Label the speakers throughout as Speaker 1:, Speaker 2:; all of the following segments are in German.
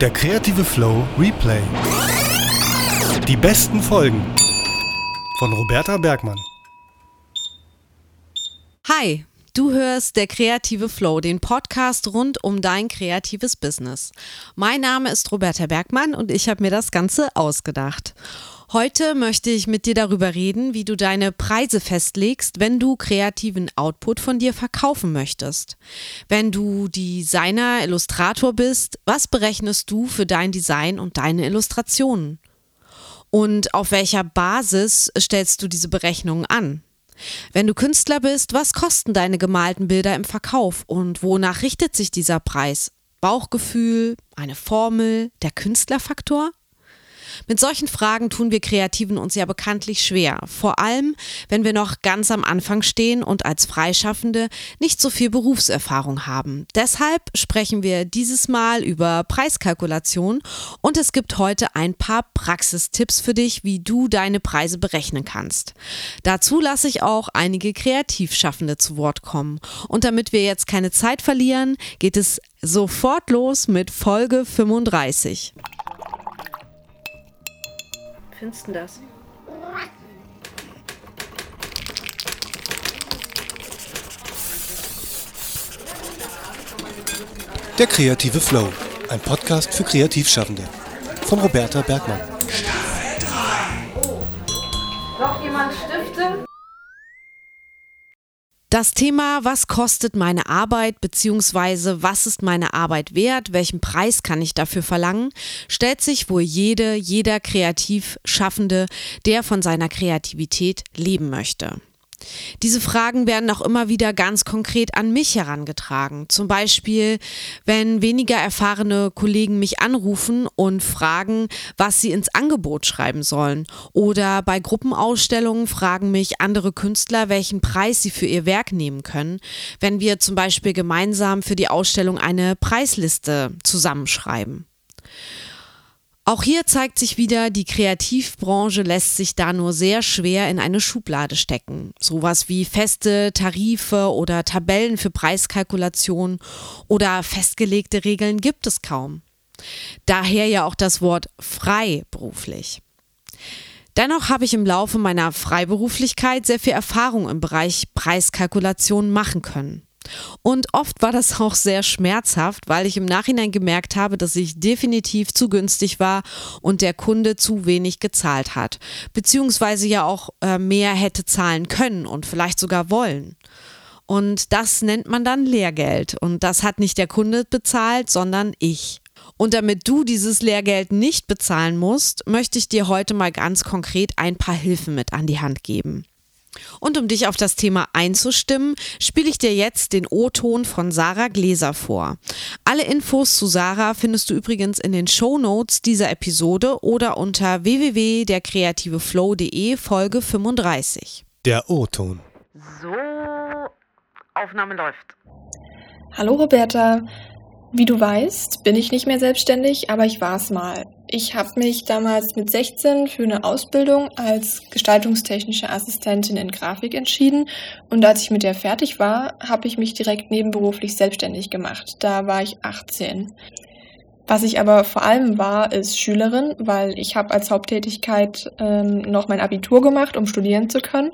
Speaker 1: Der kreative Flow Replay. Die besten Folgen von Roberta Bergmann.
Speaker 2: Hi, du hörst der kreative Flow, den Podcast rund um dein kreatives Business. Mein Name ist Roberta Bergmann und ich habe mir das Ganze ausgedacht. Heute möchte ich mit dir darüber reden, wie du deine Preise festlegst, wenn du kreativen Output von dir verkaufen möchtest. Wenn du Designer, Illustrator bist, was berechnest du für dein Design und deine Illustrationen? Und auf welcher Basis stellst du diese Berechnungen an? Wenn du Künstler bist, was kosten deine gemalten Bilder im Verkauf und wonach richtet sich dieser Preis? Bauchgefühl, eine Formel, der Künstlerfaktor? Mit solchen Fragen tun wir Kreativen uns ja bekanntlich schwer, vor allem wenn wir noch ganz am Anfang stehen und als Freischaffende nicht so viel Berufserfahrung haben. Deshalb sprechen wir dieses Mal über Preiskalkulation und es gibt heute ein paar Praxistipps für dich, wie du deine Preise berechnen kannst. Dazu lasse ich auch einige Kreativschaffende zu Wort kommen. Und damit wir jetzt keine Zeit verlieren, geht es sofort los mit Folge 35
Speaker 3: findest du das?
Speaker 1: Der kreative Flow, ein Podcast für Kreativschaffende von Roberta Bergmann.
Speaker 2: Das Thema, was kostet meine Arbeit beziehungsweise was ist meine Arbeit wert, welchen Preis kann ich dafür verlangen, stellt sich wohl jede, jeder kreativ Schaffende, der von seiner Kreativität leben möchte. Diese Fragen werden auch immer wieder ganz konkret an mich herangetragen. Zum Beispiel, wenn weniger erfahrene Kollegen mich anrufen und fragen, was sie ins Angebot schreiben sollen. Oder bei Gruppenausstellungen fragen mich andere Künstler, welchen Preis sie für ihr Werk nehmen können, wenn wir zum Beispiel gemeinsam für die Ausstellung eine Preisliste zusammenschreiben. Auch hier zeigt sich wieder, die Kreativbranche lässt sich da nur sehr schwer in eine Schublade stecken. Sowas wie feste Tarife oder Tabellen für Preiskalkulation oder festgelegte Regeln gibt es kaum. Daher ja auch das Wort freiberuflich. Dennoch habe ich im Laufe meiner Freiberuflichkeit sehr viel Erfahrung im Bereich Preiskalkulation machen können. Und oft war das auch sehr schmerzhaft, weil ich im Nachhinein gemerkt habe, dass ich definitiv zu günstig war und der Kunde zu wenig gezahlt hat, beziehungsweise ja auch äh, mehr hätte zahlen können und vielleicht sogar wollen. Und das nennt man dann Lehrgeld. Und das hat nicht der Kunde bezahlt, sondern ich. Und damit du dieses Lehrgeld nicht bezahlen musst, möchte ich dir heute mal ganz konkret ein paar Hilfen mit an die Hand geben. Und um dich auf das Thema einzustimmen, spiele ich dir jetzt den O-Ton von Sarah Gläser vor. Alle Infos zu Sarah findest du übrigens in den Show Notes dieser Episode oder unter www.derkreativeflow.de Folge 35.
Speaker 1: Der O-Ton.
Speaker 3: So, Aufnahme läuft.
Speaker 4: Hallo Roberta, wie du weißt, bin ich nicht mehr selbstständig, aber ich war es mal. Ich habe mich damals mit 16 für eine Ausbildung als gestaltungstechnische Assistentin in Grafik entschieden und als ich mit der fertig war, habe ich mich direkt nebenberuflich selbstständig gemacht. Da war ich 18. Was ich aber vor allem war, ist Schülerin, weil ich habe als Haupttätigkeit ähm, noch mein Abitur gemacht, um studieren zu können.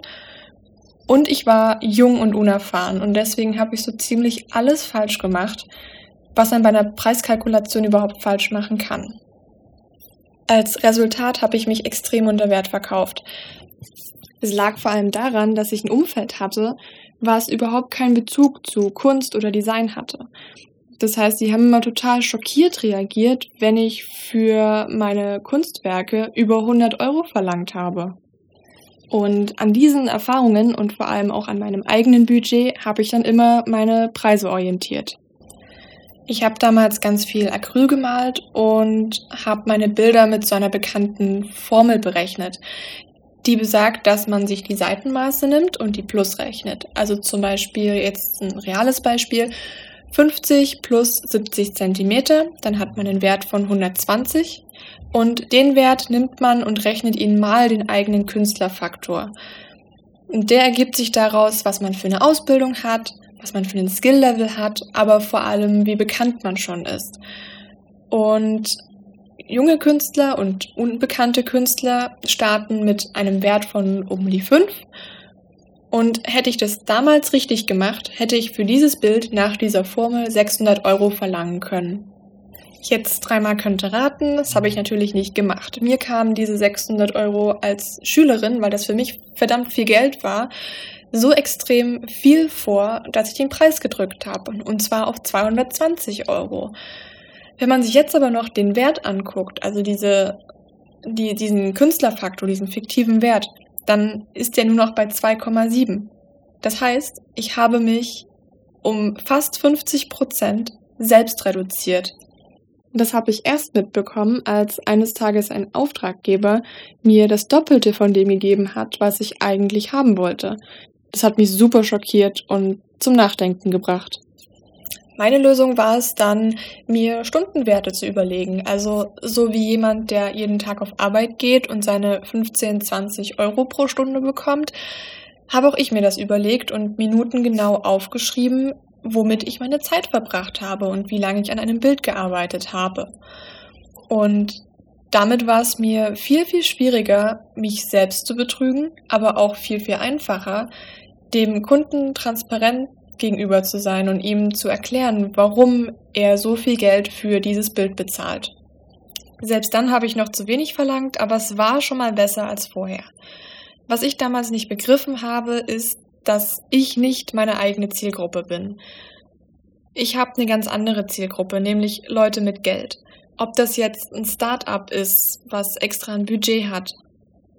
Speaker 4: Und ich war jung und unerfahren und deswegen habe ich so ziemlich alles falsch gemacht was man bei einer Preiskalkulation überhaupt falsch machen kann. Als Resultat habe ich mich extrem unter Wert verkauft. Es lag vor allem daran, dass ich ein Umfeld hatte, was überhaupt keinen Bezug zu Kunst oder Design hatte. Das heißt, sie haben immer total schockiert reagiert, wenn ich für meine Kunstwerke über 100 Euro verlangt habe. Und an diesen Erfahrungen und vor allem auch an meinem eigenen Budget habe ich dann immer meine Preise orientiert. Ich habe damals ganz viel Acryl gemalt und habe meine Bilder mit so einer bekannten Formel berechnet. Die besagt, dass man sich die Seitenmaße nimmt und die plus rechnet. Also zum Beispiel jetzt ein reales Beispiel. 50 plus 70 Zentimeter, dann hat man einen Wert von 120 und den Wert nimmt man und rechnet ihn mal den eigenen Künstlerfaktor. Und der ergibt sich daraus, was man für eine Ausbildung hat, was man für einen Skill-Level hat, aber vor allem, wie bekannt man schon ist. Und junge Künstler und unbekannte Künstler starten mit einem Wert von um die 5. Und hätte ich das damals richtig gemacht, hätte ich für dieses Bild nach dieser Formel 600 Euro verlangen können. Jetzt dreimal könnte raten, das habe ich natürlich nicht gemacht. Mir kamen diese 600 Euro als Schülerin, weil das für mich verdammt viel Geld war, so extrem viel vor, dass ich den Preis gedrückt habe, und zwar auf 220 Euro. Wenn man sich jetzt aber noch den Wert anguckt, also diese, die, diesen Künstlerfaktor, diesen fiktiven Wert, dann ist der nur noch bei 2,7. Das heißt, ich habe mich um fast 50 Prozent selbst reduziert. Das habe ich erst mitbekommen, als eines Tages ein Auftraggeber mir das Doppelte von dem gegeben hat, was ich eigentlich haben wollte. Das hat mich super schockiert und zum Nachdenken gebracht. Meine Lösung war es dann, mir Stundenwerte zu überlegen. Also so wie jemand, der jeden Tag auf Arbeit geht und seine 15, 20 Euro pro Stunde bekommt, habe auch ich mir das überlegt und Minuten genau aufgeschrieben, womit ich meine Zeit verbracht habe und wie lange ich an einem Bild gearbeitet habe. Und damit war es mir viel, viel schwieriger, mich selbst zu betrügen, aber auch viel, viel einfacher, dem Kunden transparent gegenüber zu sein und ihm zu erklären, warum er so viel Geld für dieses Bild bezahlt. Selbst dann habe ich noch zu wenig verlangt, aber es war schon mal besser als vorher. Was ich damals nicht begriffen habe, ist, dass ich nicht meine eigene Zielgruppe bin. Ich habe eine ganz andere Zielgruppe, nämlich Leute mit Geld. Ob das jetzt ein Start-up ist, was extra ein Budget hat,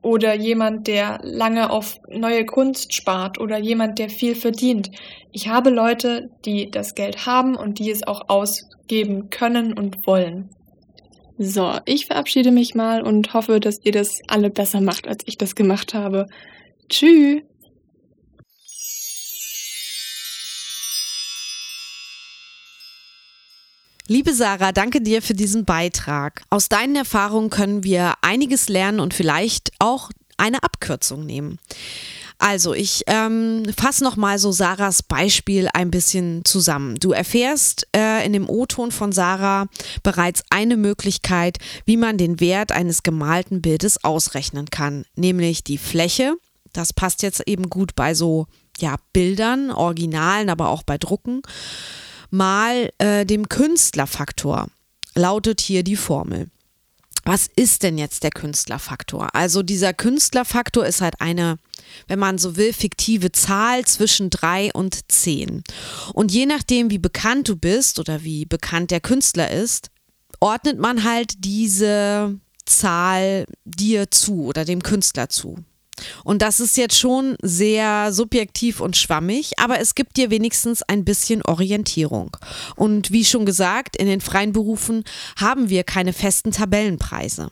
Speaker 4: oder jemand, der lange auf neue Kunst spart oder jemand, der viel verdient. Ich habe Leute, die das Geld haben und die es auch ausgeben können und wollen. So, ich verabschiede mich mal und hoffe, dass ihr das alle besser macht, als ich das gemacht habe. Tschüss!
Speaker 2: Liebe Sarah, danke dir für diesen Beitrag. Aus deinen Erfahrungen können wir einiges lernen und vielleicht auch eine Abkürzung nehmen. Also, ich ähm, fasse nochmal so Sarahs Beispiel ein bisschen zusammen. Du erfährst äh, in dem O-Ton von Sarah bereits eine Möglichkeit, wie man den Wert eines gemalten Bildes ausrechnen kann, nämlich die Fläche. Das passt jetzt eben gut bei so ja, Bildern, Originalen, aber auch bei Drucken mal äh, dem Künstlerfaktor, lautet hier die Formel. Was ist denn jetzt der Künstlerfaktor? Also dieser Künstlerfaktor ist halt eine, wenn man so will, fiktive Zahl zwischen drei und zehn. Und je nachdem, wie bekannt du bist oder wie bekannt der Künstler ist, ordnet man halt diese Zahl dir zu oder dem Künstler zu. Und das ist jetzt schon sehr subjektiv und schwammig, aber es gibt dir wenigstens ein bisschen Orientierung. Und wie schon gesagt, in den freien Berufen haben wir keine festen Tabellenpreise.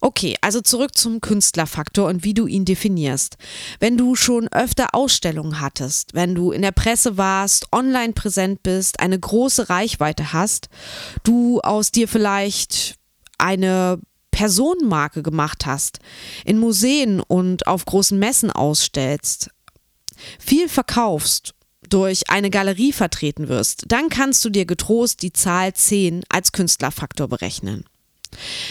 Speaker 2: Okay, also zurück zum Künstlerfaktor und wie du ihn definierst. Wenn du schon öfter Ausstellungen hattest, wenn du in der Presse warst, online präsent bist, eine große Reichweite hast, du aus dir vielleicht eine Personenmarke gemacht hast, in Museen und auf großen Messen ausstellst, viel verkaufst, durch eine Galerie vertreten wirst, dann kannst du dir getrost die Zahl 10 als Künstlerfaktor berechnen.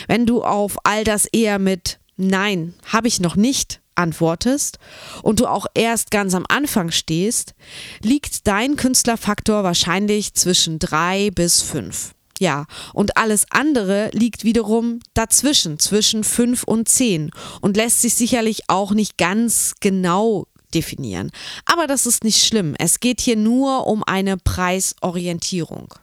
Speaker 2: Wenn du auf all das eher mit Nein, habe ich noch nicht antwortest und du auch erst ganz am Anfang stehst, liegt dein Künstlerfaktor wahrscheinlich zwischen 3 bis 5. Ja, und alles andere liegt wiederum dazwischen, zwischen 5 und 10 und lässt sich sicherlich auch nicht ganz genau definieren. Aber das ist nicht schlimm. Es geht hier nur um eine Preisorientierung.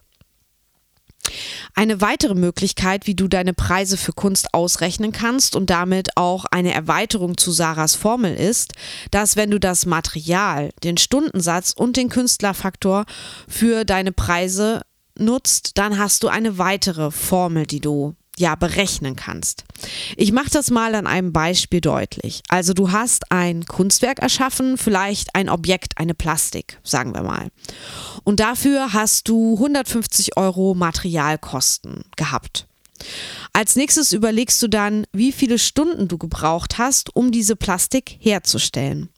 Speaker 2: Eine weitere Möglichkeit, wie du deine Preise für Kunst ausrechnen kannst und damit auch eine Erweiterung zu Sarahs Formel ist, dass wenn du das Material, den Stundensatz und den Künstlerfaktor für deine Preise nutzt, dann hast du eine weitere Formel, die du ja berechnen kannst. Ich mache das mal an einem Beispiel deutlich. Also du hast ein Kunstwerk erschaffen, vielleicht ein Objekt, eine Plastik, sagen wir mal. Und dafür hast du 150 Euro Materialkosten gehabt. Als nächstes überlegst du dann, wie viele Stunden du gebraucht hast, um diese Plastik herzustellen.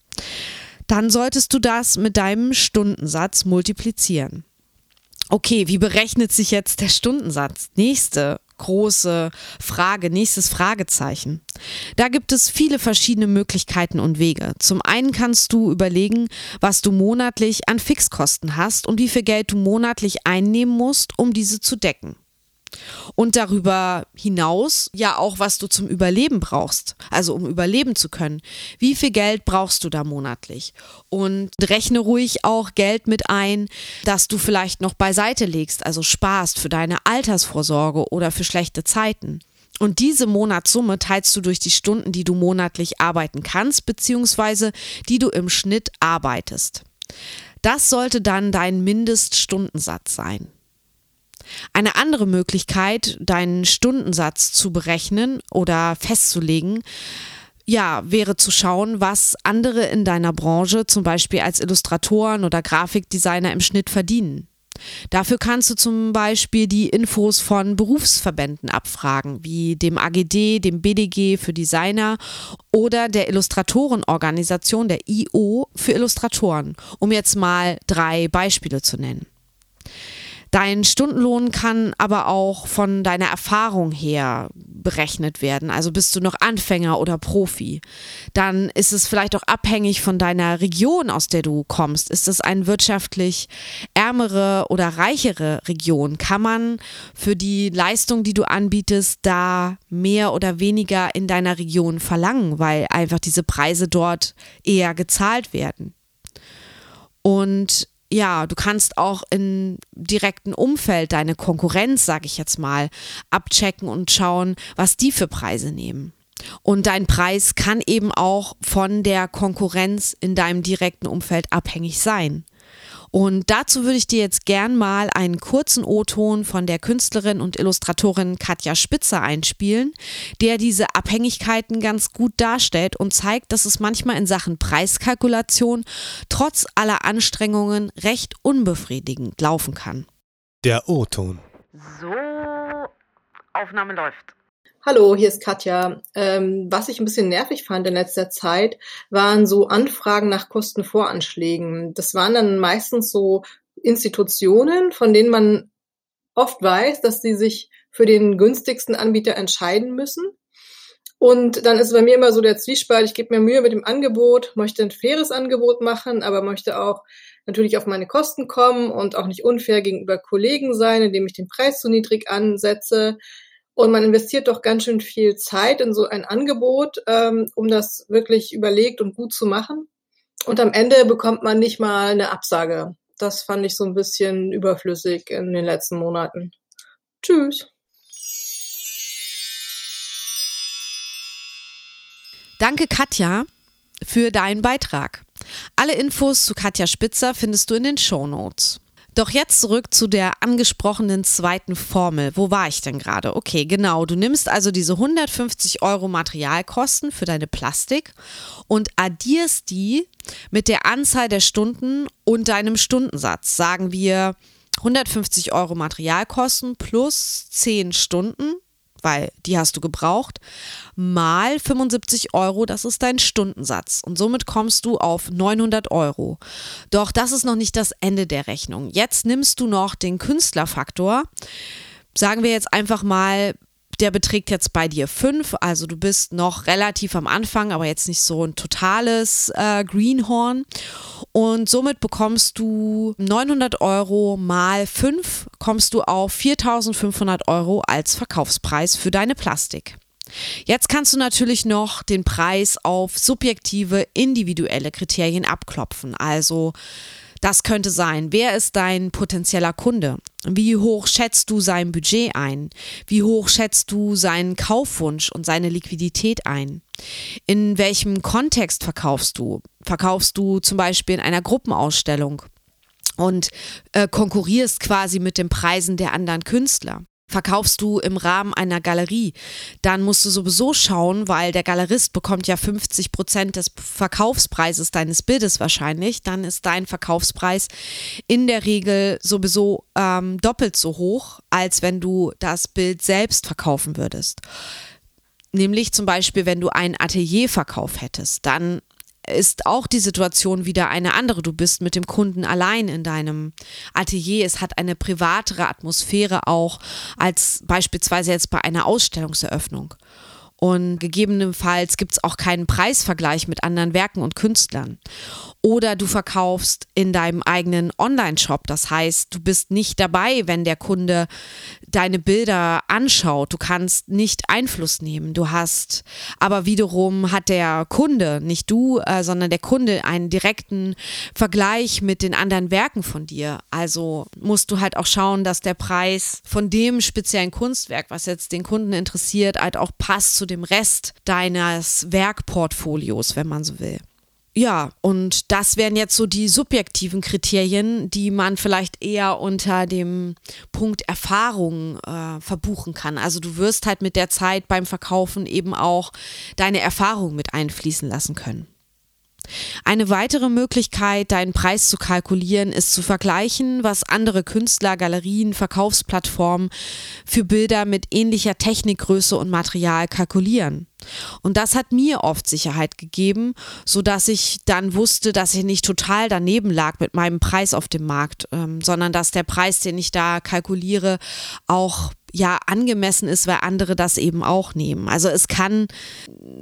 Speaker 2: Dann solltest du das mit deinem Stundensatz multiplizieren. Okay, wie berechnet sich jetzt der Stundensatz? Nächste große Frage, nächstes Fragezeichen. Da gibt es viele verschiedene Möglichkeiten und Wege. Zum einen kannst du überlegen, was du monatlich an Fixkosten hast und wie viel Geld du monatlich einnehmen musst, um diese zu decken. Und darüber hinaus ja auch, was du zum Überleben brauchst, also um überleben zu können. Wie viel Geld brauchst du da monatlich? Und rechne ruhig auch Geld mit ein, das du vielleicht noch beiseite legst, also sparst für deine Altersvorsorge oder für schlechte Zeiten. Und diese Monatssumme teilst du durch die Stunden, die du monatlich arbeiten kannst, beziehungsweise die du im Schnitt arbeitest. Das sollte dann dein Mindeststundensatz sein. Eine andere Möglichkeit, deinen Stundensatz zu berechnen oder festzulegen, ja, wäre zu schauen, was andere in deiner Branche, zum Beispiel als Illustratoren oder Grafikdesigner im Schnitt verdienen. Dafür kannst du zum Beispiel die Infos von Berufsverbänden abfragen, wie dem AGD, dem BDG für Designer oder der Illustratorenorganisation der IO für Illustratoren, um jetzt mal drei Beispiele zu nennen. Dein Stundenlohn kann aber auch von deiner Erfahrung her berechnet werden. Also bist du noch Anfänger oder Profi. Dann ist es vielleicht auch abhängig von deiner Region, aus der du kommst. Ist es eine wirtschaftlich ärmere oder reichere Region? Kann man für die Leistung, die du anbietest, da mehr oder weniger in deiner Region verlangen, weil einfach diese Preise dort eher gezahlt werden? Und ja, du kannst auch im direkten Umfeld deine Konkurrenz, sage ich jetzt mal, abchecken und schauen, was die für Preise nehmen. Und dein Preis kann eben auch von der Konkurrenz in deinem direkten Umfeld abhängig sein. Und dazu würde ich dir jetzt gern mal einen kurzen O-Ton von der Künstlerin und Illustratorin Katja Spitzer einspielen, der diese Abhängigkeiten ganz gut darstellt und zeigt, dass es manchmal in Sachen Preiskalkulation trotz aller Anstrengungen recht unbefriedigend laufen kann.
Speaker 1: Der O-Ton.
Speaker 3: So, Aufnahme läuft.
Speaker 5: Hallo, hier ist Katja. Ähm, was ich ein bisschen nervig fand in letzter Zeit, waren so Anfragen nach Kostenvoranschlägen. Das waren dann meistens so Institutionen, von denen man oft weiß, dass sie sich für den günstigsten Anbieter entscheiden müssen. Und dann ist bei mir immer so der Zwiespalt, ich gebe mir Mühe mit dem Angebot, möchte ein faires Angebot machen, aber möchte auch natürlich auf meine Kosten kommen und auch nicht unfair gegenüber Kollegen sein, indem ich den Preis zu niedrig ansetze. Und man investiert doch ganz schön viel Zeit in so ein Angebot, ähm, um das wirklich überlegt und gut zu machen. Und am Ende bekommt man nicht mal eine Absage. Das fand ich so ein bisschen überflüssig in den letzten Monaten. Tschüss.
Speaker 2: Danke, Katja, für deinen Beitrag. Alle Infos zu Katja Spitzer findest du in den Show Notes. Doch jetzt zurück zu der angesprochenen zweiten Formel. Wo war ich denn gerade? Okay, genau. Du nimmst also diese 150 Euro Materialkosten für deine Plastik und addierst die mit der Anzahl der Stunden und deinem Stundensatz. Sagen wir 150 Euro Materialkosten plus 10 Stunden weil die hast du gebraucht, mal 75 Euro, das ist dein Stundensatz. Und somit kommst du auf 900 Euro. Doch das ist noch nicht das Ende der Rechnung. Jetzt nimmst du noch den Künstlerfaktor. Sagen wir jetzt einfach mal der beträgt jetzt bei dir fünf, also du bist noch relativ am Anfang, aber jetzt nicht so ein totales äh, Greenhorn. Und somit bekommst du 900 Euro mal fünf, kommst du auf 4500 Euro als Verkaufspreis für deine Plastik. Jetzt kannst du natürlich noch den Preis auf subjektive, individuelle Kriterien abklopfen. Also das könnte sein, wer ist dein potenzieller Kunde? Wie hoch schätzt du sein Budget ein? Wie hoch schätzt du seinen Kaufwunsch und seine Liquidität ein? In welchem Kontext verkaufst du? Verkaufst du zum Beispiel in einer Gruppenausstellung? und äh, konkurrierst quasi mit den Preisen der anderen Künstler verkaufst du im Rahmen einer Galerie, dann musst du sowieso schauen, weil der Galerist bekommt ja 50 Prozent des Verkaufspreises deines Bildes wahrscheinlich, dann ist dein Verkaufspreis in der Regel sowieso ähm, doppelt so hoch, als wenn du das Bild selbst verkaufen würdest. Nämlich zum Beispiel, wenn du einen Atelierverkauf hättest, dann ist auch die Situation wieder eine andere. Du bist mit dem Kunden allein in deinem Atelier. Es hat eine privatere Atmosphäre auch als beispielsweise jetzt bei einer Ausstellungseröffnung. Und gegebenenfalls gibt es auch keinen Preisvergleich mit anderen Werken und Künstlern. Oder du verkaufst in deinem eigenen Online-Shop. Das heißt, du bist nicht dabei, wenn der Kunde deine Bilder anschaut. Du kannst nicht Einfluss nehmen. Du hast, aber wiederum hat der Kunde, nicht du, äh, sondern der Kunde einen direkten Vergleich mit den anderen Werken von dir. Also musst du halt auch schauen, dass der Preis von dem speziellen Kunstwerk, was jetzt den Kunden interessiert, halt auch passt zu dem Rest deines Werkportfolios, wenn man so will. Ja, und das wären jetzt so die subjektiven Kriterien, die man vielleicht eher unter dem Punkt Erfahrung äh, verbuchen kann. Also du wirst halt mit der Zeit beim Verkaufen eben auch deine Erfahrung mit einfließen lassen können. Eine weitere Möglichkeit, deinen Preis zu kalkulieren, ist zu vergleichen, was andere Künstler, Galerien, Verkaufsplattformen für Bilder mit ähnlicher Technikgröße und Material kalkulieren. Und das hat mir oft Sicherheit gegeben, so dass ich dann wusste, dass ich nicht total daneben lag mit meinem Preis auf dem Markt, ähm, sondern dass der Preis, den ich da kalkuliere, auch ja angemessen ist, weil andere das eben auch nehmen. Also es kann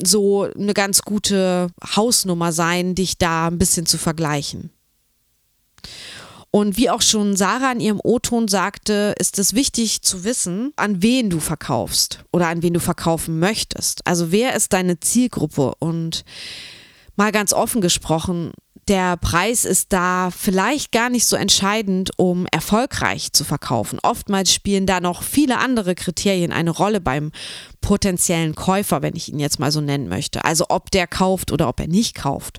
Speaker 2: so eine ganz gute Hausnummer sein, dich da ein bisschen zu vergleichen. Und wie auch schon Sarah in ihrem O-Ton sagte, ist es wichtig zu wissen, an wen du verkaufst oder an wen du verkaufen möchtest. Also wer ist deine Zielgruppe? Und mal ganz offen gesprochen, der Preis ist da vielleicht gar nicht so entscheidend, um erfolgreich zu verkaufen. Oftmals spielen da noch viele andere Kriterien eine Rolle beim potenziellen Käufer, wenn ich ihn jetzt mal so nennen möchte. Also ob der kauft oder ob er nicht kauft.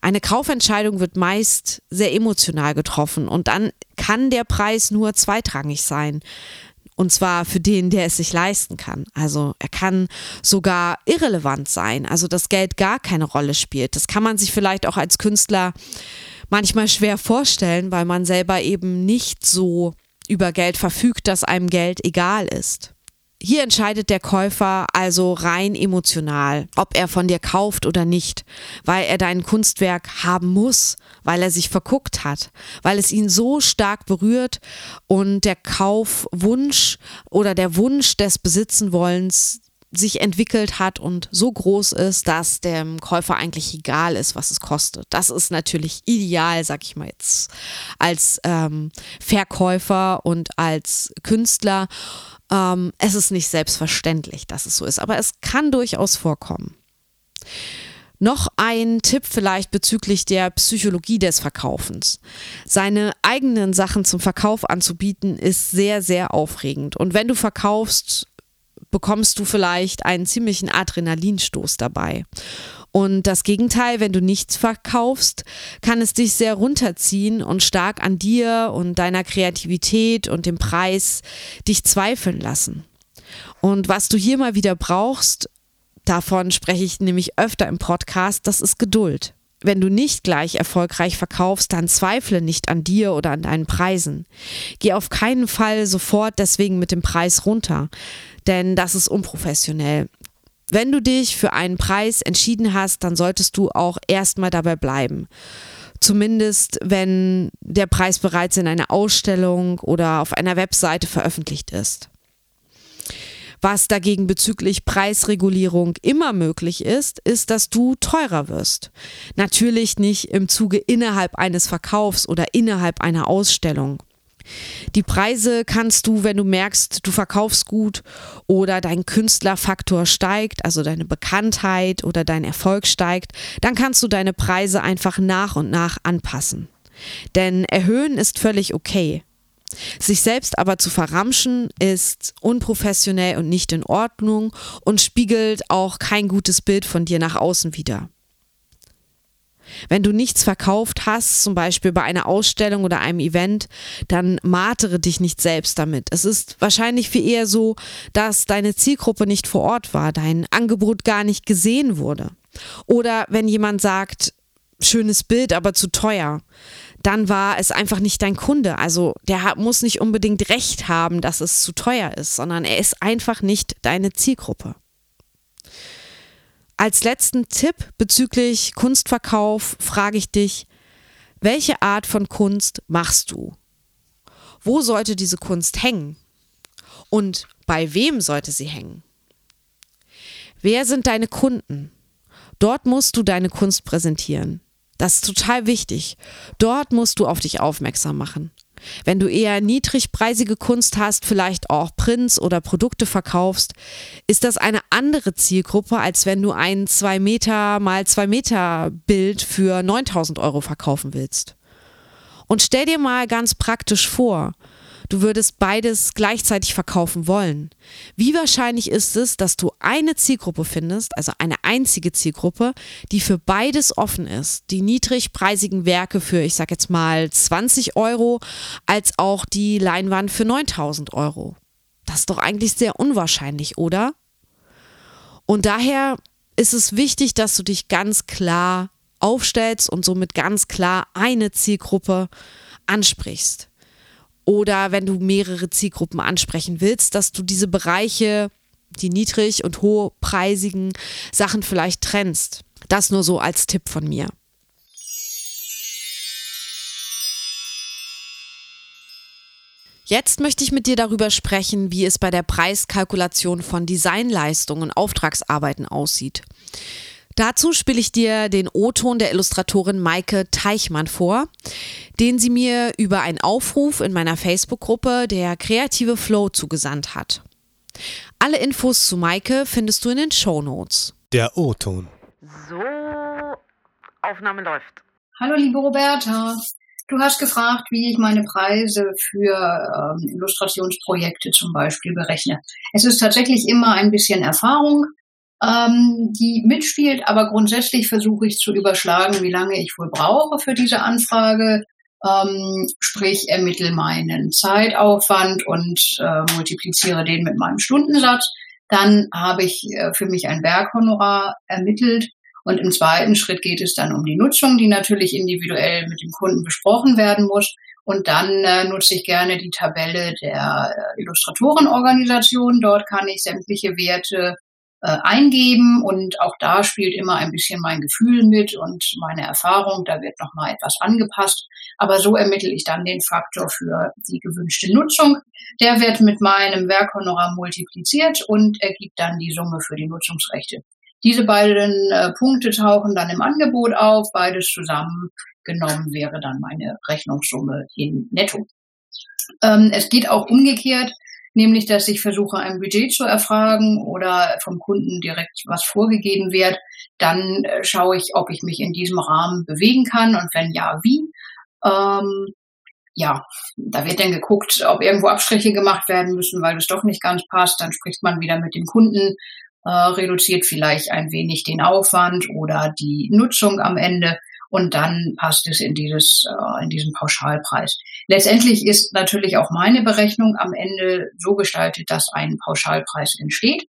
Speaker 2: Eine Kaufentscheidung wird meist sehr emotional getroffen und dann kann der Preis nur zweitrangig sein. Und zwar für den, der es sich leisten kann. Also er kann sogar irrelevant sein, also das Geld gar keine Rolle spielt. Das kann man sich vielleicht auch als Künstler manchmal schwer vorstellen, weil man selber eben nicht so über Geld verfügt, dass einem Geld egal ist. Hier entscheidet der Käufer also rein emotional, ob er von dir kauft oder nicht, weil er dein Kunstwerk haben muss, weil er sich verguckt hat, weil es ihn so stark berührt und der Kaufwunsch oder der Wunsch des Besitzenwollens sich entwickelt hat und so groß ist, dass dem Käufer eigentlich egal ist, was es kostet. Das ist natürlich ideal, sag ich mal jetzt, als ähm, Verkäufer und als Künstler. Ähm, es ist nicht selbstverständlich, dass es so ist, aber es kann durchaus vorkommen. Noch ein Tipp vielleicht bezüglich der Psychologie des Verkaufens. Seine eigenen Sachen zum Verkauf anzubieten ist sehr, sehr aufregend. Und wenn du verkaufst, bekommst du vielleicht einen ziemlichen Adrenalinstoß dabei. Und das Gegenteil, wenn du nichts verkaufst, kann es dich sehr runterziehen und stark an dir und deiner Kreativität und dem Preis dich zweifeln lassen. Und was du hier mal wieder brauchst, davon spreche ich nämlich öfter im Podcast, das ist Geduld. Wenn du nicht gleich erfolgreich verkaufst, dann zweifle nicht an dir oder an deinen Preisen. Geh auf keinen Fall sofort deswegen mit dem Preis runter, denn das ist unprofessionell. Wenn du dich für einen Preis entschieden hast, dann solltest du auch erstmal dabei bleiben. Zumindest wenn der Preis bereits in einer Ausstellung oder auf einer Webseite veröffentlicht ist. Was dagegen bezüglich Preisregulierung immer möglich ist, ist, dass du teurer wirst. Natürlich nicht im Zuge innerhalb eines Verkaufs oder innerhalb einer Ausstellung. Die Preise kannst du, wenn du merkst, du verkaufst gut oder dein Künstlerfaktor steigt, also deine Bekanntheit oder dein Erfolg steigt, dann kannst du deine Preise einfach nach und nach anpassen. Denn erhöhen ist völlig okay. Sich selbst aber zu verramschen ist unprofessionell und nicht in Ordnung und spiegelt auch kein gutes Bild von dir nach außen wider. Wenn du nichts verkauft hast, zum Beispiel bei einer Ausstellung oder einem Event, dann martere dich nicht selbst damit. Es ist wahrscheinlich viel eher so, dass deine Zielgruppe nicht vor Ort war, dein Angebot gar nicht gesehen wurde. Oder wenn jemand sagt, schönes Bild, aber zu teuer, dann war es einfach nicht dein Kunde. Also der muss nicht unbedingt recht haben, dass es zu teuer ist, sondern er ist einfach nicht deine Zielgruppe. Als letzten Tipp bezüglich Kunstverkauf frage ich dich, welche Art von Kunst machst du? Wo sollte diese Kunst hängen? Und bei wem sollte sie hängen? Wer sind deine Kunden? Dort musst du deine Kunst präsentieren. Das ist total wichtig. Dort musst du auf dich aufmerksam machen. Wenn du eher niedrigpreisige Kunst hast, vielleicht auch Prints oder Produkte verkaufst, ist das eine andere Zielgruppe, als wenn du ein 2 Meter mal 2 Meter Bild für 9000 Euro verkaufen willst. Und stell dir mal ganz praktisch vor, du würdest beides gleichzeitig verkaufen wollen. Wie wahrscheinlich ist es, dass du eine Zielgruppe findest, also eine einzige Zielgruppe, die für beides offen ist? Die niedrigpreisigen Werke für, ich sag jetzt mal, 20 Euro, als auch die Leinwand für 9000 Euro. Das ist doch eigentlich sehr unwahrscheinlich, oder? Und daher ist es wichtig, dass du dich ganz klar aufstellst und somit ganz klar eine Zielgruppe ansprichst oder wenn du mehrere Zielgruppen ansprechen willst, dass du diese Bereiche, die niedrig und hochpreisigen Sachen vielleicht trennst. Das nur so als Tipp von mir. Jetzt möchte ich mit dir darüber sprechen, wie es bei der Preiskalkulation von Designleistungen und Auftragsarbeiten aussieht. Dazu spiele ich dir den O-Ton der Illustratorin Maike Teichmann vor, den sie mir über einen Aufruf in meiner Facebook-Gruppe der Kreative Flow zugesandt hat. Alle Infos zu Maike findest du in den Show Notes.
Speaker 1: Der O-Ton.
Speaker 3: So, Aufnahme läuft.
Speaker 6: Hallo liebe Roberta, du hast gefragt, wie ich meine Preise für ähm, Illustrationsprojekte zum Beispiel berechne. Es ist tatsächlich immer ein bisschen Erfahrung ähm, die mitspielt, aber grundsätzlich versuche ich zu überschlagen, wie lange ich wohl brauche für diese Anfrage. Ähm, sprich, ermittle meinen Zeitaufwand und äh, multipliziere den mit meinem Stundensatz. Dann habe ich äh, für mich ein Werkhonorar ermittelt. Und im zweiten Schritt geht es dann um die Nutzung, die natürlich individuell mit dem Kunden besprochen werden muss. Und dann äh, nutze ich gerne die Tabelle der äh, Illustratorenorganisation. Dort kann ich sämtliche Werte äh, eingeben und auch da spielt immer ein bisschen mein Gefühl mit und meine Erfahrung. Da wird nochmal etwas angepasst. Aber so ermittle ich dann den Faktor für die gewünschte Nutzung. Der wird mit meinem Werkhonorar multipliziert und ergibt dann die Summe für die Nutzungsrechte. Diese beiden äh, Punkte tauchen dann im Angebot auf. Beides zusammengenommen wäre dann meine Rechnungssumme in Netto. Ähm, es geht auch umgekehrt nämlich dass ich versuche, ein Budget zu erfragen oder vom Kunden direkt was vorgegeben wird. Dann äh, schaue ich, ob ich mich in diesem Rahmen bewegen kann und wenn ja, wie. Ähm, ja, da wird dann geguckt, ob irgendwo Abstriche gemacht werden müssen, weil es doch nicht ganz passt. Dann spricht man wieder mit dem Kunden, äh, reduziert vielleicht ein wenig den Aufwand oder die Nutzung am Ende und dann passt es in dieses äh, in diesen Pauschalpreis. Letztendlich ist natürlich auch meine Berechnung am Ende so gestaltet, dass ein Pauschalpreis entsteht.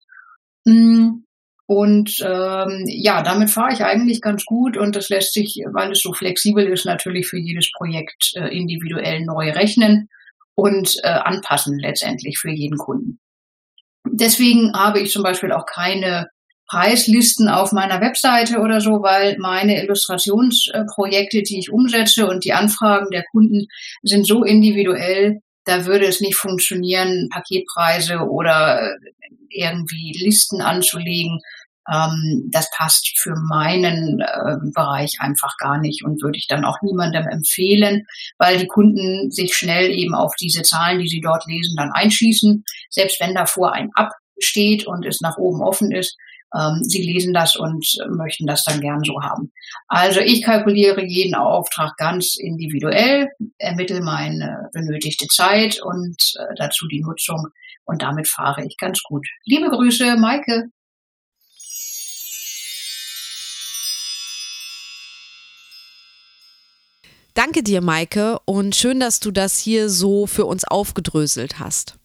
Speaker 6: Mm, und ähm, ja, damit fahre ich eigentlich ganz gut und das lässt sich, weil es so flexibel ist, natürlich für jedes Projekt äh, individuell neu rechnen und äh, anpassen letztendlich für jeden Kunden. Deswegen habe ich zum Beispiel auch keine Preislisten auf meiner Webseite oder so, weil meine Illustrationsprojekte, die ich umsetze und die Anfragen der Kunden sind so individuell, da würde es nicht funktionieren, Paketpreise oder äh, irgendwie Listen anzulegen. Ähm, das passt für meinen äh, Bereich einfach gar nicht und würde ich dann auch niemandem empfehlen, weil die Kunden sich schnell eben auf diese Zahlen, die sie dort lesen, dann einschießen. Selbst wenn davor ein Ab steht und es nach oben offen ist, ähm, sie lesen das und möchten das dann gern so haben. Also ich kalkuliere jeden Auftrag ganz individuell, ermittle meine benötigte Zeit und äh, dazu die Nutzung und damit fahre ich ganz gut. Liebe Grüße, Maike.
Speaker 2: Danke dir, Maike, und schön, dass du das hier so für uns aufgedröselt hast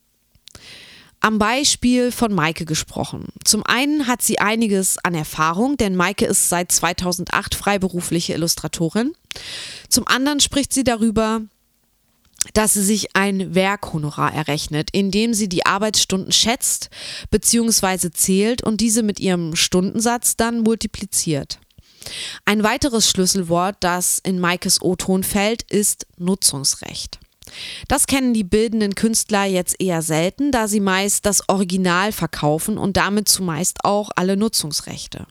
Speaker 2: am Beispiel von Maike gesprochen. Zum einen hat sie einiges an Erfahrung, denn Maike ist seit 2008 freiberufliche Illustratorin. Zum anderen spricht sie darüber, dass sie sich ein Werkhonorar errechnet, indem sie die Arbeitsstunden schätzt bzw. zählt und diese mit ihrem Stundensatz dann multipliziert. Ein weiteres Schlüsselwort, das in Maikes O-Ton fällt, ist Nutzungsrecht. Das kennen die bildenden Künstler jetzt eher selten, da sie meist das Original verkaufen und damit zumeist auch alle Nutzungsrechte.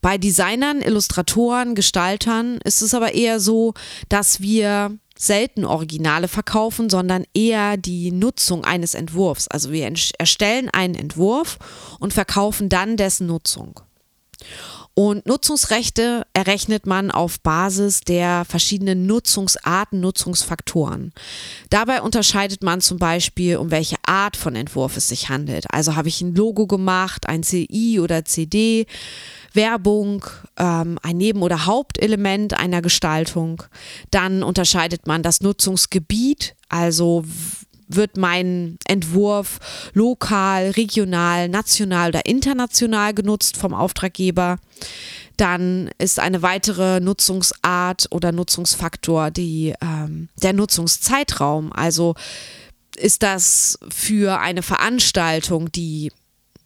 Speaker 2: Bei Designern, Illustratoren, Gestaltern ist es aber eher so, dass wir selten Originale verkaufen, sondern eher die Nutzung eines Entwurfs. Also wir erstellen einen Entwurf und verkaufen dann dessen Nutzung. Und Nutzungsrechte errechnet man auf Basis der verschiedenen Nutzungsarten, Nutzungsfaktoren. Dabei unterscheidet man zum Beispiel, um welche Art von Entwurf es sich handelt. Also habe ich ein Logo gemacht, ein CI oder CD, Werbung, ähm, ein Neben- oder Hauptelement einer Gestaltung. Dann unterscheidet man das Nutzungsgebiet, also wird mein Entwurf lokal, regional, national oder international genutzt vom Auftraggeber. Dann ist eine weitere Nutzungsart oder Nutzungsfaktor die, ähm, der Nutzungszeitraum. Also ist das für eine Veranstaltung, die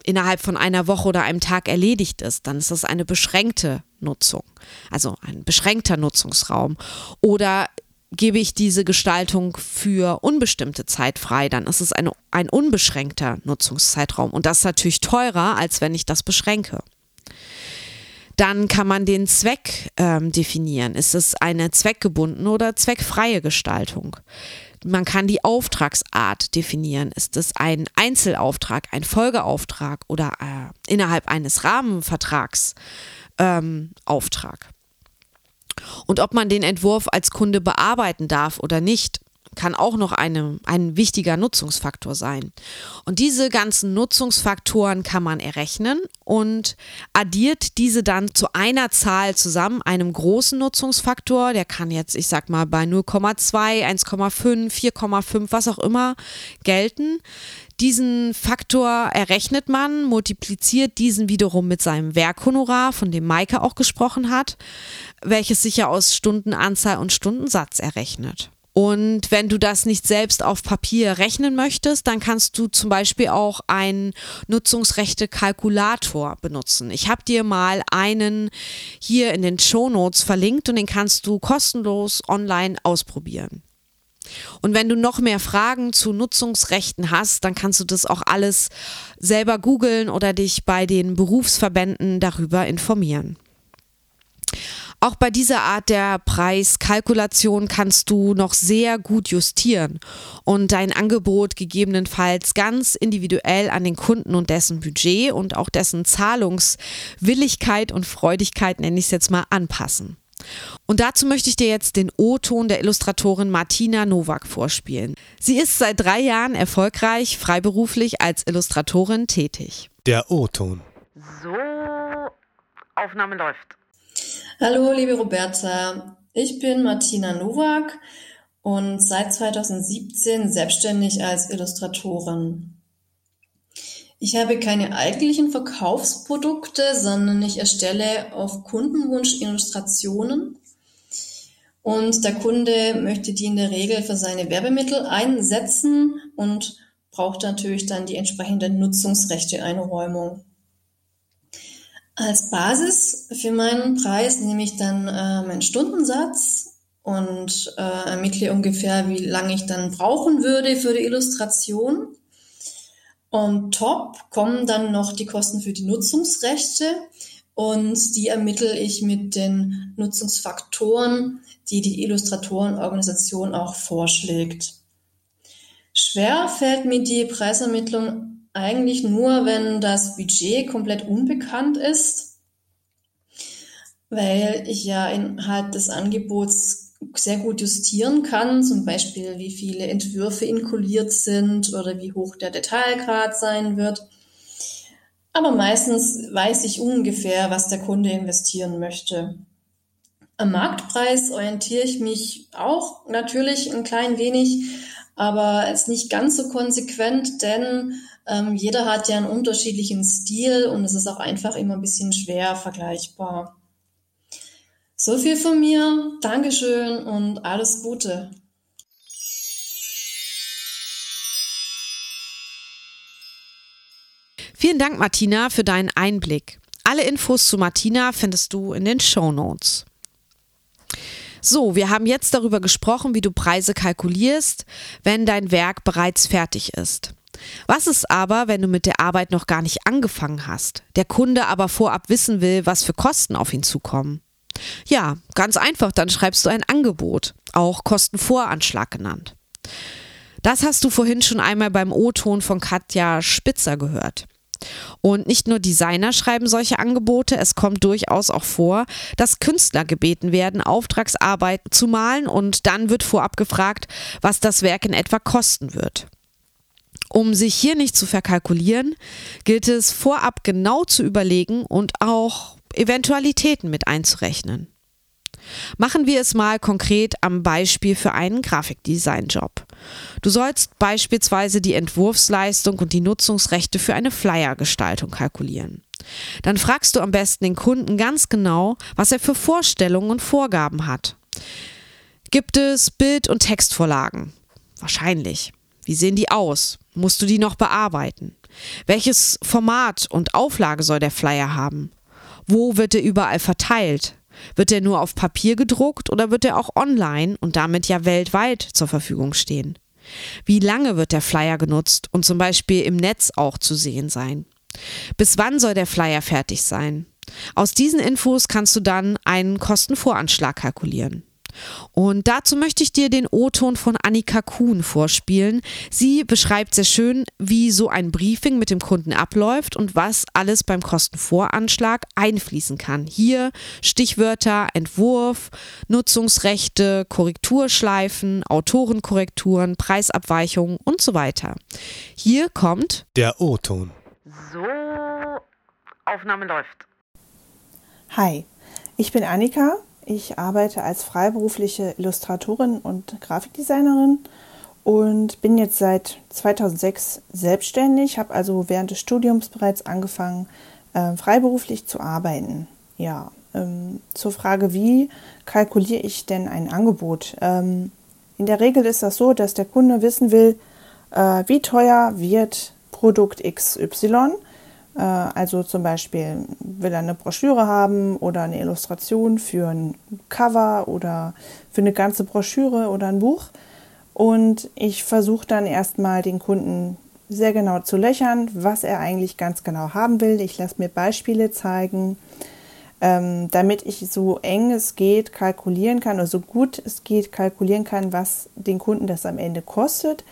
Speaker 2: innerhalb von einer Woche oder einem Tag erledigt ist, dann ist das eine beschränkte Nutzung, also ein beschränkter Nutzungsraum. Oder gebe ich diese Gestaltung für unbestimmte Zeit frei, dann ist es eine, ein unbeschränkter Nutzungszeitraum. Und das ist natürlich teurer, als wenn ich das beschränke. Dann kann man den Zweck ähm, definieren. Ist es eine zweckgebundene oder zweckfreie Gestaltung? Man kann die Auftragsart definieren. Ist es ein Einzelauftrag, ein Folgeauftrag oder äh, innerhalb eines Rahmenvertrags ähm, Auftrag? Und ob man den Entwurf als Kunde bearbeiten darf oder nicht, kann auch noch eine, ein wichtiger Nutzungsfaktor sein. Und diese ganzen Nutzungsfaktoren kann man errechnen und addiert diese dann zu einer Zahl zusammen, einem großen Nutzungsfaktor, der kann jetzt, ich sag mal, bei 0,2, 1,5, 4,5, was auch immer gelten. Diesen Faktor errechnet man, multipliziert diesen wiederum mit seinem Werkhonorar, von dem Maike auch gesprochen hat, welches sich ja aus Stundenanzahl und Stundensatz errechnet. Und wenn du das nicht selbst auf Papier rechnen möchtest, dann kannst du zum Beispiel auch einen Nutzungsrechte-Kalkulator benutzen. Ich habe dir mal einen hier in den Show Notes verlinkt und den kannst du kostenlos online ausprobieren. Und wenn du noch mehr Fragen zu Nutzungsrechten hast, dann kannst du das auch alles selber googeln oder dich bei den Berufsverbänden darüber informieren. Auch bei dieser Art der Preiskalkulation kannst du noch sehr gut justieren und dein Angebot gegebenenfalls ganz individuell an den Kunden und dessen Budget und auch dessen Zahlungswilligkeit und Freudigkeit, nenne ich es jetzt mal, anpassen. Und dazu möchte ich dir jetzt den O-Ton der Illustratorin Martina Nowak vorspielen. Sie ist seit drei Jahren erfolgreich freiberuflich als Illustratorin tätig.
Speaker 1: Der O-Ton.
Speaker 3: So, Aufnahme läuft.
Speaker 7: Hallo, liebe Roberta. Ich bin Martina Nowak und seit 2017 selbstständig als Illustratorin. Ich habe keine eigentlichen Verkaufsprodukte, sondern ich erstelle auf Kundenwunsch Illustrationen. Und der Kunde möchte die in der Regel für seine Werbemittel einsetzen und braucht natürlich dann die entsprechende Nutzungsrechte-Einräumung. Als Basis für meinen Preis nehme ich dann äh, meinen Stundensatz und äh, ermittle ungefähr, wie lange ich dann brauchen würde für die Illustration. On top kommen dann noch die Kosten für die Nutzungsrechte und die ermittle ich mit den Nutzungsfaktoren, die die Illustratorenorganisation auch vorschlägt. Schwer fällt mir die Preisermittlung eigentlich nur, wenn das Budget komplett unbekannt ist, weil ich ja innerhalb des Angebots sehr gut justieren kann, zum Beispiel wie viele Entwürfe inkludiert sind oder wie hoch der Detailgrad sein wird. Aber meistens weiß ich ungefähr, was der Kunde investieren möchte. Am Marktpreis orientiere ich mich auch natürlich ein klein wenig, aber ist nicht ganz so konsequent, denn ähm, jeder hat ja einen unterschiedlichen Stil und es ist auch einfach immer ein bisschen schwer vergleichbar. So viel von mir. Dankeschön und alles Gute.
Speaker 2: Vielen Dank, Martina, für deinen Einblick. Alle Infos zu Martina findest du in den Show Notes. So, wir haben jetzt darüber gesprochen, wie du Preise kalkulierst, wenn dein Werk bereits fertig ist. Was ist aber, wenn du mit der Arbeit noch gar nicht angefangen hast, der Kunde aber vorab wissen will, was für Kosten auf ihn zukommen? Ja, ganz einfach, dann schreibst du ein Angebot, auch Kostenvoranschlag genannt. Das hast du vorhin schon einmal beim O-Ton von Katja Spitzer gehört. Und nicht nur Designer schreiben solche Angebote, es kommt durchaus auch vor, dass Künstler gebeten werden, Auftragsarbeit zu malen und dann wird vorab gefragt, was das Werk in etwa kosten wird. Um sich hier nicht zu verkalkulieren, gilt es vorab genau zu überlegen und auch Eventualitäten mit einzurechnen. Machen wir es mal konkret am Beispiel für einen Grafikdesign-Job. Du sollst beispielsweise die Entwurfsleistung und die Nutzungsrechte für eine Flyer-Gestaltung kalkulieren. Dann fragst du am besten den Kunden ganz genau, was er für Vorstellungen und Vorgaben hat. Gibt es Bild- und Textvorlagen? Wahrscheinlich. Wie sehen die aus? Musst du die noch bearbeiten? Welches Format und Auflage soll der Flyer haben? Wo wird er überall verteilt? Wird er nur auf Papier gedruckt oder wird er auch online und damit ja weltweit zur Verfügung stehen? Wie lange wird der Flyer genutzt und zum Beispiel im Netz auch zu sehen sein? Bis wann soll der Flyer fertig sein? Aus diesen Infos kannst du dann einen Kostenvoranschlag kalkulieren. Und dazu möchte ich dir den O-Ton von Annika Kuhn vorspielen. Sie beschreibt sehr schön, wie so ein Briefing mit dem Kunden abläuft und was alles beim Kostenvoranschlag einfließen kann. Hier Stichwörter Entwurf, Nutzungsrechte, Korrekturschleifen, Autorenkorrekturen, Preisabweichungen und so weiter. Hier kommt
Speaker 1: der O-Ton.
Speaker 3: So, Aufnahme läuft.
Speaker 8: Hi, ich bin Annika ich arbeite als freiberufliche Illustratorin und Grafikdesignerin und bin jetzt seit 2006 selbstständig, habe also während des Studiums bereits angefangen, äh, freiberuflich zu arbeiten. Ja, ähm, zur Frage, wie kalkuliere ich denn ein Angebot? Ähm, in der Regel ist das so, dass der Kunde wissen will, äh, wie teuer wird Produkt XY also zum Beispiel will er eine Broschüre haben oder eine Illustration für ein Cover oder für eine ganze Broschüre oder ein Buch. Und ich versuche dann erstmal den Kunden sehr genau zu löchern, was er eigentlich ganz genau haben will. Ich lasse mir Beispiele zeigen, ähm, damit ich so eng es geht kalkulieren kann oder so gut es geht kalkulieren kann, was den Kunden das am Ende kostet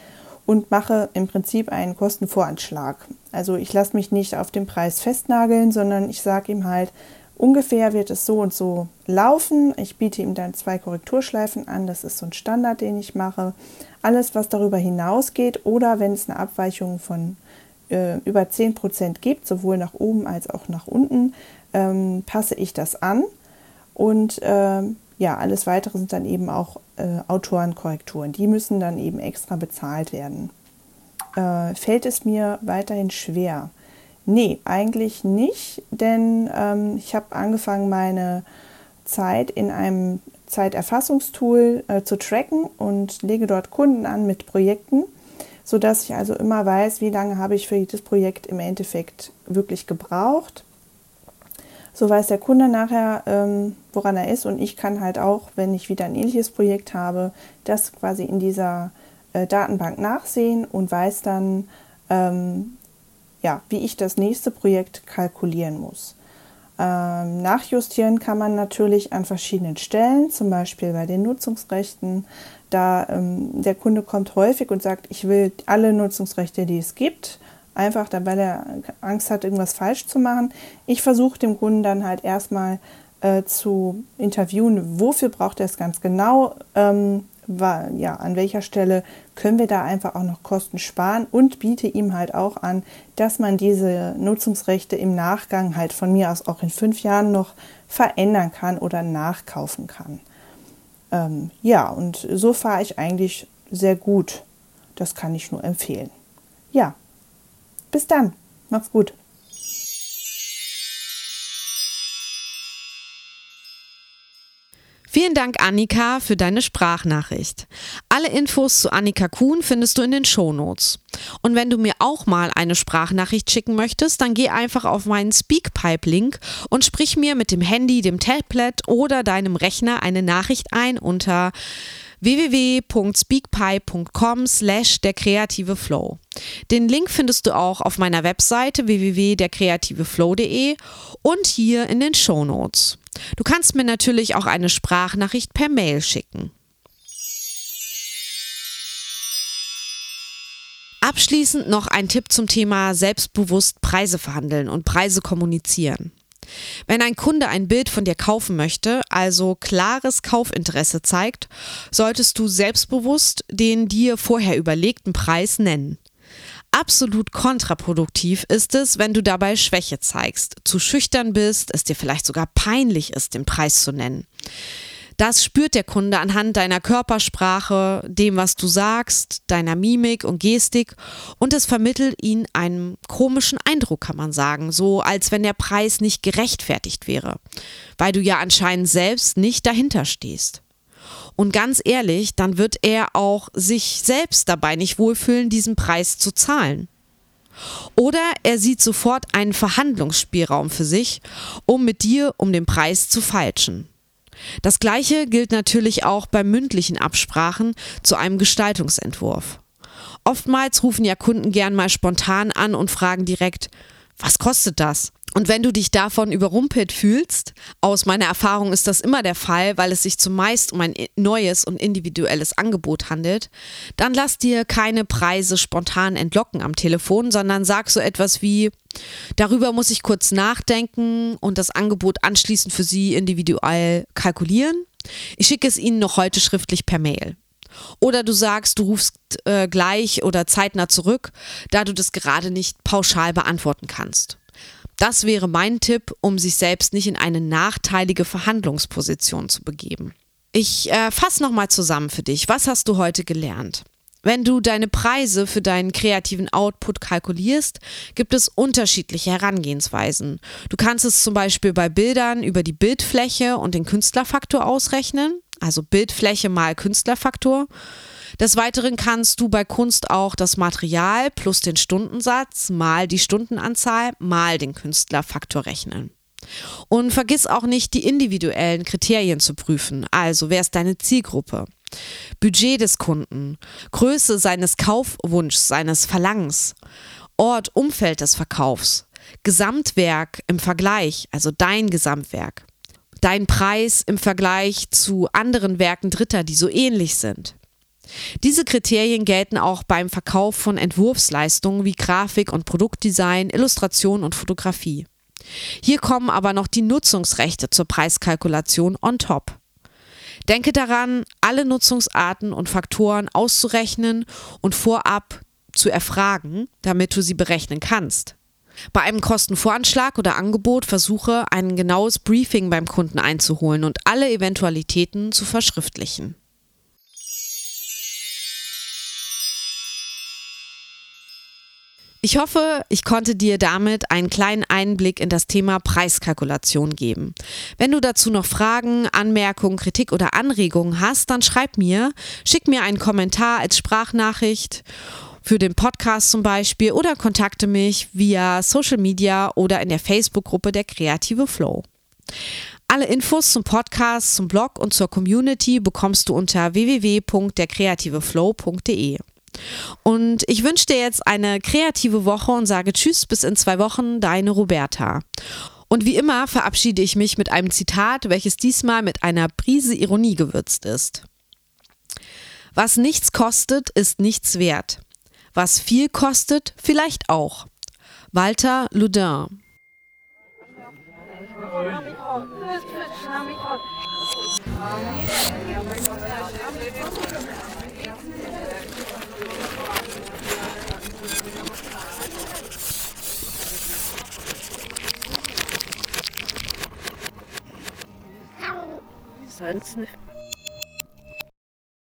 Speaker 8: und mache im Prinzip einen Kostenvoranschlag. Also ich lasse mich nicht auf den Preis festnageln, sondern ich sage ihm halt, ungefähr wird es so und so laufen. Ich biete ihm dann zwei Korrekturschleifen an, das ist so ein Standard, den ich mache. Alles, was darüber hinausgeht oder wenn es eine Abweichung von äh, über 10% gibt, sowohl nach oben als auch nach unten, ähm, passe ich das an. Und ähm, ja, alles weitere sind dann eben auch äh, Autorenkorrekturen. Die müssen dann eben extra bezahlt werden. Äh, fällt es mir weiterhin schwer? Nee, eigentlich nicht, denn ähm, ich habe angefangen, meine Zeit in einem Zeiterfassungstool äh, zu tracken und lege dort Kunden an mit Projekten, sodass ich also immer weiß, wie lange habe ich für jedes Projekt im Endeffekt wirklich gebraucht so weiß der Kunde nachher, ähm, woran er ist und ich kann halt auch, wenn ich wieder ein ähnliches Projekt habe, das quasi in dieser äh, Datenbank nachsehen und weiß dann, ähm, ja, wie ich das nächste Projekt kalkulieren muss. Ähm, nachjustieren kann man natürlich an verschiedenen Stellen, zum Beispiel bei den Nutzungsrechten. Da ähm, der Kunde kommt häufig und sagt, ich will alle Nutzungsrechte, die es gibt einfach, weil er Angst hat, irgendwas falsch zu machen. Ich versuche dem Kunden dann halt erstmal äh, zu interviewen, wofür braucht er es ganz genau, ähm, war, ja, an welcher Stelle können wir da einfach auch noch Kosten sparen und biete ihm halt auch an, dass man diese Nutzungsrechte im Nachgang halt von mir aus auch in fünf Jahren noch verändern kann oder nachkaufen kann. Ähm, ja, und so fahre ich eigentlich sehr gut. Das kann ich nur empfehlen. Ja, bis dann. Mach's gut.
Speaker 2: Vielen Dank, Annika, für deine Sprachnachricht. Alle Infos zu Annika Kuhn findest du in den Shownotes. Und wenn du mir auch mal eine Sprachnachricht schicken möchtest, dann geh einfach auf meinen Speakpipe-Link und sprich mir mit dem Handy, dem Tablet oder deinem Rechner eine Nachricht ein unter www.speakpipe.com slash der kreative Flow. Den Link findest du auch auf meiner Webseite www.derkreativeflow.de und hier in den Show Notes. Du kannst mir natürlich auch eine Sprachnachricht per Mail schicken. Abschließend noch ein Tipp zum Thema selbstbewusst Preise verhandeln und Preise kommunizieren. Wenn ein Kunde ein Bild von dir kaufen möchte, also klares Kaufinteresse zeigt, solltest du selbstbewusst den dir vorher überlegten Preis nennen. Absolut kontraproduktiv ist es, wenn du dabei Schwäche zeigst, zu schüchtern bist, es dir vielleicht sogar peinlich ist, den Preis zu nennen. Das spürt der Kunde anhand deiner Körpersprache, dem, was du sagst, deiner Mimik und Gestik und es vermittelt ihn einen komischen Eindruck, kann man sagen, so als wenn der Preis nicht gerechtfertigt wäre, weil du ja anscheinend selbst nicht dahinter stehst. Und ganz ehrlich, dann wird er auch sich selbst dabei nicht wohlfühlen, diesen Preis zu zahlen. Oder er sieht sofort einen Verhandlungsspielraum für sich, um mit dir um den Preis zu feilschen. Das gleiche gilt natürlich auch bei mündlichen Absprachen zu einem Gestaltungsentwurf. Oftmals rufen ja Kunden gern mal spontan an und fragen direkt, was kostet das? Und wenn du dich davon überrumpelt fühlst, aus meiner Erfahrung ist das immer der Fall, weil es sich zumeist um ein neues und individuelles Angebot handelt, dann lass dir keine Preise spontan entlocken am Telefon, sondern sag so etwas wie, darüber muss ich kurz nachdenken und das Angebot anschließend für Sie individuell kalkulieren. Ich schicke es Ihnen noch heute schriftlich per Mail. Oder du sagst, du rufst äh, gleich oder zeitnah zurück, da du das gerade nicht pauschal beantworten kannst. Das wäre mein Tipp, um sich selbst nicht in eine nachteilige Verhandlungsposition zu begeben. Ich äh, fasse nochmal zusammen für dich. Was hast du heute gelernt? Wenn du deine Preise für deinen kreativen Output kalkulierst, gibt es unterschiedliche Herangehensweisen. Du kannst es zum Beispiel bei Bildern über die Bildfläche und den Künstlerfaktor ausrechnen, also Bildfläche mal Künstlerfaktor. Des Weiteren kannst du bei Kunst auch das Material plus den Stundensatz mal die Stundenanzahl mal den Künstlerfaktor rechnen. Und vergiss auch nicht, die individuellen Kriterien zu prüfen. Also, wer ist deine Zielgruppe? Budget des Kunden, Größe seines Kaufwunschs, seines Verlangens, Ort, Umfeld des Verkaufs, Gesamtwerk im Vergleich, also dein Gesamtwerk, dein Preis im Vergleich zu anderen Werken Dritter, die so ähnlich sind. Diese Kriterien gelten auch beim Verkauf von Entwurfsleistungen wie Grafik und Produktdesign, Illustration und Fotografie. Hier kommen aber noch die Nutzungsrechte zur Preiskalkulation on top. Denke daran, alle Nutzungsarten und Faktoren auszurechnen und vorab zu erfragen, damit du sie berechnen kannst. Bei einem Kostenvoranschlag oder Angebot versuche, ein genaues Briefing beim Kunden einzuholen und alle Eventualitäten zu verschriftlichen. Ich hoffe, ich konnte dir damit einen kleinen Einblick in das Thema Preiskalkulation geben. Wenn du dazu noch Fragen, Anmerkungen, Kritik oder Anregungen hast, dann schreib mir, schick mir einen Kommentar als Sprachnachricht für den Podcast zum Beispiel oder kontakte mich via Social Media oder in der Facebook-Gruppe der Kreative Flow. Alle Infos zum Podcast, zum Blog und zur Community bekommst du unter www.derkreativeflow.de. Und ich wünsche dir jetzt eine kreative Woche und sage Tschüss bis in zwei Wochen, deine Roberta. Und wie immer verabschiede ich mich mit einem Zitat, welches diesmal mit einer Prise Ironie gewürzt ist. Was nichts kostet, ist nichts wert. Was viel kostet, vielleicht auch. Walter Ludin.
Speaker 3: Nicht.